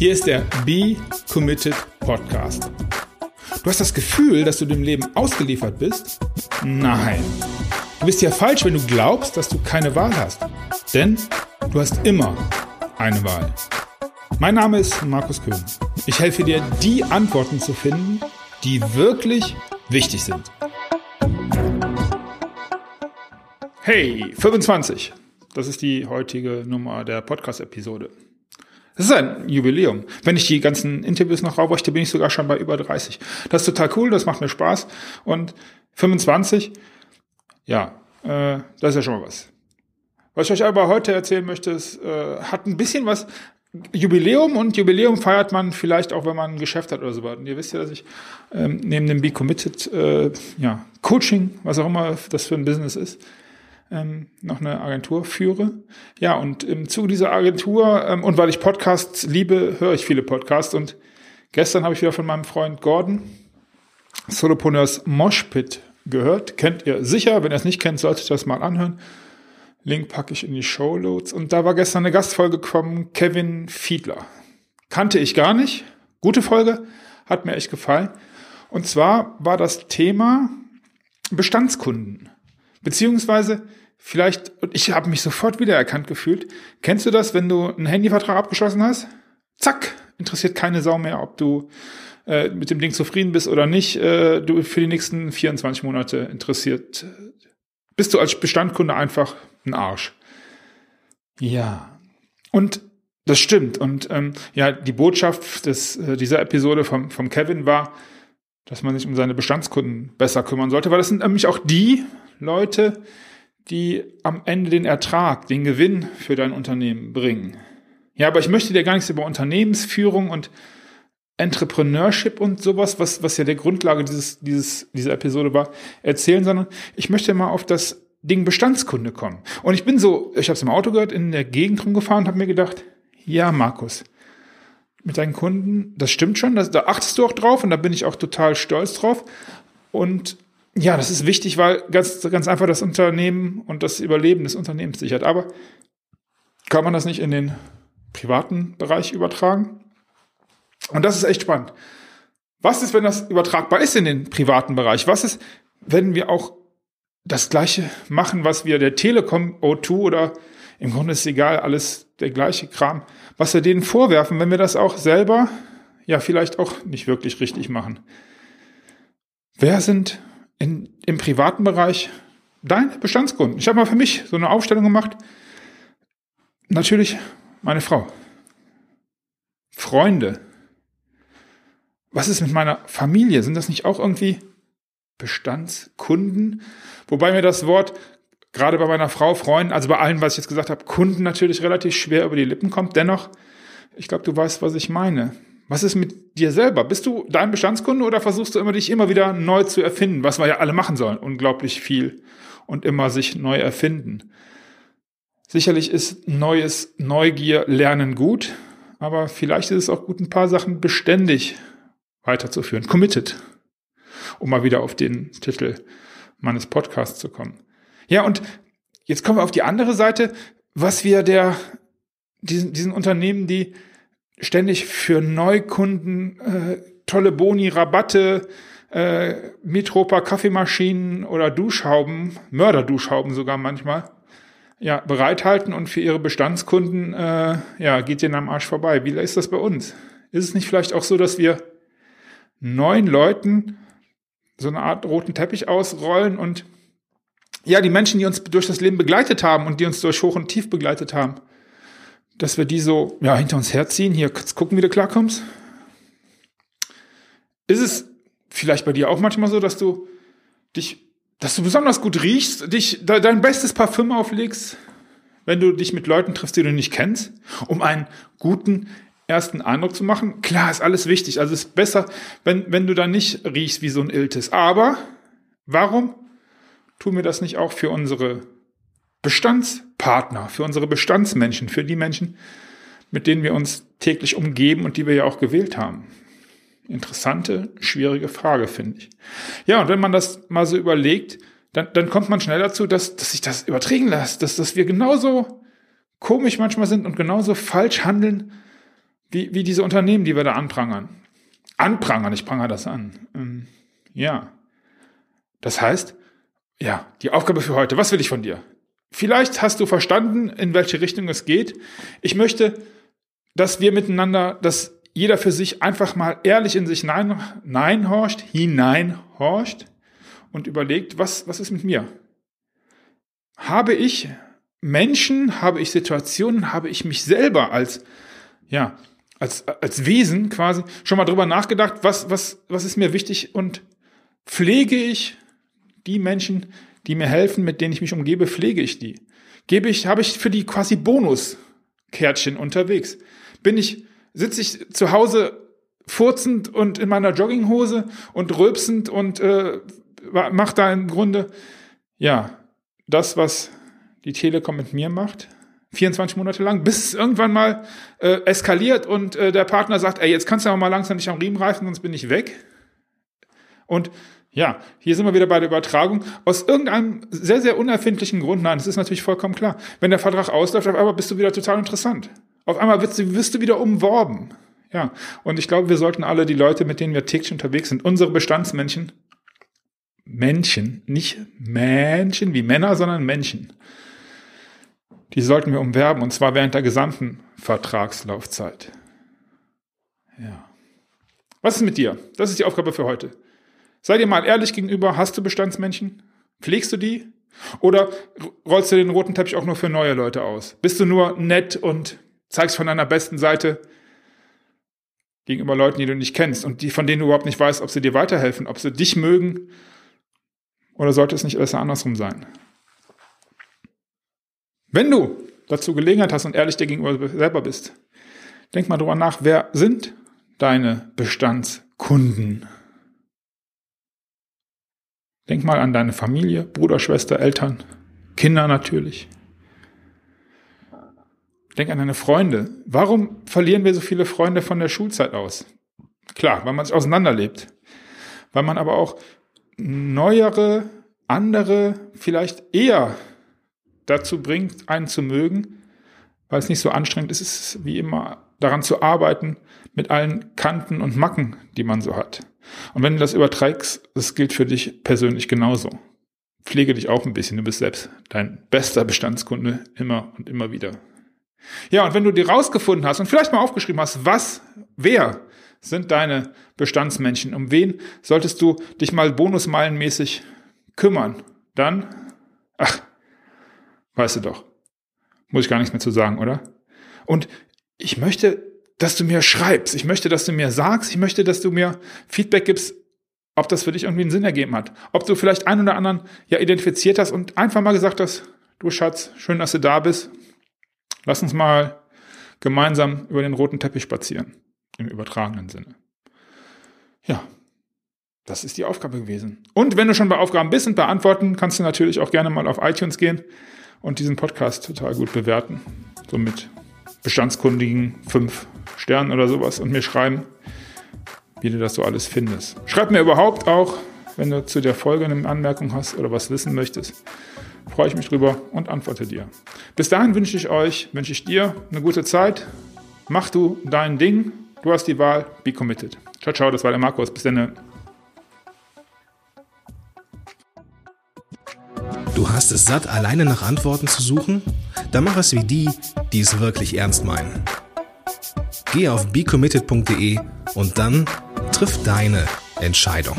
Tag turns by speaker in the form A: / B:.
A: Hier ist der Be Committed Podcast. Du hast das Gefühl, dass du dem Leben ausgeliefert bist? Nein. Du bist ja falsch, wenn du glaubst, dass du keine Wahl hast. Denn du hast immer eine Wahl. Mein Name ist Markus Köhn. Ich helfe dir, die Antworten zu finden, die wirklich wichtig sind. Hey, 25. Das ist die heutige Nummer der Podcast-Episode. Das ist ein Jubiläum. Wenn ich die ganzen Interviews noch raufrichte, bin ich sogar schon bei über 30. Das ist total cool, das macht mir Spaß. Und 25, ja, äh, das ist ja schon mal was. Was ich euch aber heute erzählen möchte, ist, äh, hat ein bisschen was Jubiläum und Jubiläum feiert man vielleicht auch, wenn man ein Geschäft hat oder so. Und ihr wisst ja, dass ich ähm, neben dem Be Committed äh, ja, Coaching, was auch immer das für ein Business ist, ähm, noch eine Agentur führe. Ja, und im Zuge dieser Agentur ähm, und weil ich Podcasts liebe, höre ich viele Podcasts. Und gestern habe ich wieder von meinem Freund Gordon Solopreneurs Moshpit gehört. Kennt ihr sicher. Wenn ihr es nicht kennt, solltet ihr das mal anhören. Link packe ich in die Show Notes. Und da war gestern eine Gastfolge gekommen, Kevin Fiedler. Kannte ich gar nicht. Gute Folge, hat mir echt gefallen. Und zwar war das Thema Bestandskunden. Beziehungsweise vielleicht, und ich habe mich sofort wiedererkannt gefühlt. Kennst du das, wenn du einen Handyvertrag abgeschlossen hast? Zack, interessiert keine Sau mehr, ob du äh, mit dem Ding zufrieden bist oder nicht. Äh, du für die nächsten 24 Monate interessiert. Bist du als Bestandkunde einfach ein Arsch. Ja. Und das stimmt. Und ähm, ja, die Botschaft des, äh, dieser Episode vom, vom Kevin war, dass man sich um seine Bestandskunden besser kümmern sollte, weil das sind nämlich auch die Leute, die am Ende den Ertrag, den Gewinn für dein Unternehmen bringen. Ja, aber ich möchte dir gar nichts über Unternehmensführung und Entrepreneurship und sowas, was, was ja der Grundlage dieses, dieses, dieser Episode war, erzählen, sondern ich möchte mal auf das Ding Bestandskunde kommen. Und ich bin so, ich habe es im Auto gehört, in der Gegend rumgefahren und habe mir gedacht, ja, Markus, mit deinen Kunden, das stimmt schon, das, da achtest du auch drauf und da bin ich auch total stolz drauf. Und ja, das ist wichtig, weil ganz, ganz einfach das Unternehmen und das Überleben des Unternehmens sichert. Aber kann man das nicht in den privaten Bereich übertragen? Und das ist echt spannend. Was ist, wenn das übertragbar ist in den privaten Bereich? Was ist, wenn wir auch das Gleiche machen, was wir der Telekom O2 oder im Grunde ist egal, alles der gleiche Kram, was wir denen vorwerfen, wenn wir das auch selber ja vielleicht auch nicht wirklich richtig machen. Wer sind in, im privaten Bereich deine Bestandskunden. Ich habe mal für mich so eine Aufstellung gemacht. Natürlich meine Frau. Freunde. Was ist mit meiner Familie? Sind das nicht auch irgendwie Bestandskunden? Wobei mir das Wort gerade bei meiner Frau, Freunden, also bei allem, was ich jetzt gesagt habe, Kunden natürlich relativ schwer über die Lippen kommt. Dennoch, ich glaube, du weißt, was ich meine. Was ist mit dir selber? Bist du dein Bestandskunde oder versuchst du immer dich immer wieder neu zu erfinden, was wir ja alle machen sollen? Unglaublich viel und immer sich neu erfinden. Sicherlich ist neues Neugier lernen gut, aber vielleicht ist es auch gut, ein paar Sachen beständig weiterzuführen. Committed. Um mal wieder auf den Titel meines Podcasts zu kommen. Ja, und jetzt kommen wir auf die andere Seite, was wir der, diesen, diesen Unternehmen, die ständig für Neukunden äh, tolle Boni, Rabatte, äh, Mitropa Kaffeemaschinen oder Duschhauben, Mörderduschhauben sogar manchmal, ja, bereithalten und für ihre Bestandskunden, äh, ja, geht denen am Arsch vorbei. Wie ist das bei uns? Ist es nicht vielleicht auch so, dass wir neun Leuten so eine Art roten Teppich ausrollen und ja, die Menschen, die uns durch das Leben begleitet haben und die uns durch Hoch und Tief begleitet haben, dass wir die so ja, hinter uns herziehen. Hier, kurz gucken, wie du klarkommst. Ist es vielleicht bei dir auch manchmal so, dass du dich, dass du besonders gut riechst, dich dein bestes Parfüm auflegst, wenn du dich mit Leuten triffst, die du nicht kennst, um einen guten ersten Eindruck zu machen? Klar, ist alles wichtig. Also ist besser, wenn, wenn du da nicht riechst wie so ein Iltis. Aber warum tun wir das nicht auch für unsere Bestandspartner, für unsere Bestandsmenschen, für die Menschen, mit denen wir uns täglich umgeben und die wir ja auch gewählt haben? Interessante, schwierige Frage, finde ich. Ja, und wenn man das mal so überlegt, dann, dann kommt man schnell dazu, dass, dass sich das überträgen lässt, dass, dass wir genauso komisch manchmal sind und genauso falsch handeln, wie, wie diese Unternehmen, die wir da anprangern. Anprangern, ich prangere das an. Ähm, ja. Das heißt, ja, die Aufgabe für heute, was will ich von dir? Vielleicht hast du verstanden, in welche Richtung es geht. Ich möchte, dass wir miteinander, dass jeder für sich einfach mal ehrlich in sich hineinhorcht, hineinhorcht und überlegt, was, was ist mit mir? Habe ich Menschen, habe ich Situationen, habe ich mich selber als, ja, als, als Wesen quasi schon mal drüber nachgedacht, was, was, was ist mir wichtig und pflege ich die Menschen, die mir helfen, mit denen ich mich umgebe, pflege ich die. Gebe ich, habe ich für die quasi Bonuskärtchen unterwegs. Bin ich, sitze ich zu Hause furzend und in meiner Jogginghose und rülpsend und äh, mache da im Grunde, ja, das, was die Telekom mit mir macht, 24 Monate lang, bis es irgendwann mal äh, eskaliert und äh, der Partner sagt, ey, jetzt kannst du aber mal langsam nicht am Riemen reißen, sonst bin ich weg. Und ja, hier sind wir wieder bei der Übertragung. Aus irgendeinem sehr, sehr unerfindlichen Grund, nein, das ist natürlich vollkommen klar. Wenn der Vertrag ausläuft, auf einmal bist du wieder total interessant. Auf einmal wirst du, wirst du wieder umworben. Ja, und ich glaube, wir sollten alle die Leute, mit denen wir täglich unterwegs sind, unsere Bestandsmännchen, Männchen, nicht Männchen wie Männer, sondern Männchen, die sollten wir umwerben, und zwar während der gesamten Vertragslaufzeit. Ja. Was ist mit dir? Das ist die Aufgabe für heute. Sei dir mal ehrlich gegenüber, hast du Bestandsmännchen? Pflegst du die? Oder rollst du den roten Teppich auch nur für neue Leute aus? Bist du nur nett und zeigst von deiner besten Seite gegenüber Leuten, die du nicht kennst und die, von denen du überhaupt nicht weißt, ob sie dir weiterhelfen, ob sie dich mögen? Oder sollte es nicht besser andersrum sein? Wenn du dazu Gelegenheit hast und ehrlich dir gegenüber selber bist, denk mal drüber nach, wer sind deine Bestandskunden? Denk mal an deine Familie, Bruder, Schwester, Eltern, Kinder natürlich. Denk an deine Freunde. Warum verlieren wir so viele Freunde von der Schulzeit aus? Klar, weil man sich auseinanderlebt. Weil man aber auch neuere, andere vielleicht eher dazu bringt, einen zu mögen, weil es nicht so anstrengend ist, wie immer daran zu arbeiten mit allen Kanten und Macken, die man so hat. Und wenn du das überträgst, das gilt für dich persönlich genauso. Pflege dich auch ein bisschen. Du bist selbst dein bester Bestandskunde immer und immer wieder. Ja, und wenn du dir rausgefunden hast und vielleicht mal aufgeschrieben hast, was, wer sind deine Bestandsmenschen, um wen solltest du dich mal bonusmeilenmäßig kümmern, dann, ach, weißt du doch, muss ich gar nichts mehr zu sagen, oder? Und ich möchte dass du mir schreibst. Ich möchte, dass du mir sagst. Ich möchte, dass du mir Feedback gibst, ob das für dich irgendwie einen Sinn ergeben hat. Ob du vielleicht einen oder anderen ja identifiziert hast und einfach mal gesagt hast, du Schatz, schön, dass du da bist. Lass uns mal gemeinsam über den roten Teppich spazieren. Im übertragenen Sinne. Ja, das ist die Aufgabe gewesen. Und wenn du schon bei Aufgaben bist und beantworten, kannst du natürlich auch gerne mal auf iTunes gehen und diesen Podcast total gut bewerten. Somit bestandskundigen fünf Sternen oder sowas und mir schreiben, wie du das so alles findest. Schreib mir überhaupt auch, wenn du zu der Folge eine Anmerkung hast oder was wissen möchtest. Freue ich mich drüber und antworte dir. Bis dahin wünsche ich euch, wünsche ich dir eine gute Zeit. Mach du dein Ding. Du hast die Wahl. Be committed. Ciao, ciao. Das war der Markus. Bis dann.
B: Du hast es satt, alleine nach Antworten zu suchen? Dann mach es wie die, die es wirklich ernst meinen. Geh auf becommitted.de und dann triff deine Entscheidung.